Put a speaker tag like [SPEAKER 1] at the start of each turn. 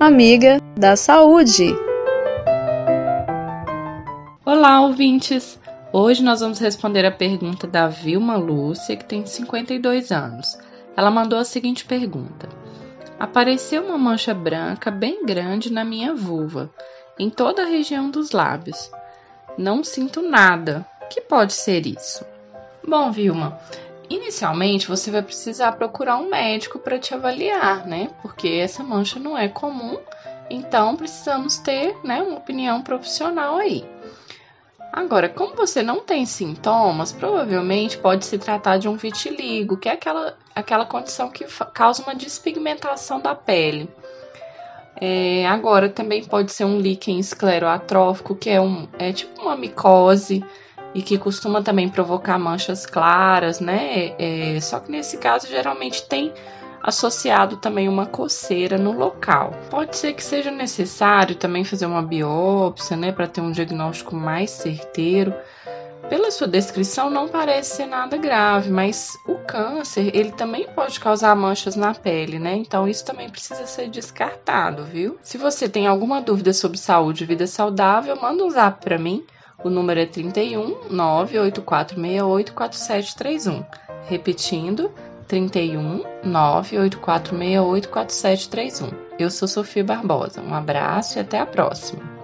[SPEAKER 1] amiga da saúde.
[SPEAKER 2] Olá, ouvintes! Hoje nós vamos responder a pergunta da Vilma Lúcia, que tem 52 anos. Ela mandou a seguinte pergunta: Apareceu uma mancha branca bem grande na minha vulva, em toda a região dos lábios. Não sinto nada. Que pode ser isso? Bom, Vilma, Inicialmente, você vai precisar procurar um médico para te avaliar, né? Porque essa mancha não é comum, então precisamos ter, né, uma opinião profissional aí. Agora, como você não tem sintomas, provavelmente pode se tratar de um vitiligo, que é aquela, aquela condição que causa uma despigmentação da pele. É, agora, também pode ser um líquen escleroatrófico, que é, um, é tipo uma micose, e que costuma também provocar manchas claras, né? É, só que nesse caso geralmente tem associado também uma coceira no local. Pode ser que seja necessário também fazer uma biópsia, né, para ter um diagnóstico mais certeiro. Pela sua descrição não parece ser nada grave, mas o câncer, ele também pode causar manchas na pele, né? Então isso também precisa ser descartado, viu? Se você tem alguma dúvida sobre saúde e vida saudável, manda um zap para mim o número é 31 98468 4731. Repetindo, 31 98468 4731. Eu sou Sofia Barbosa. Um abraço e até a próxima.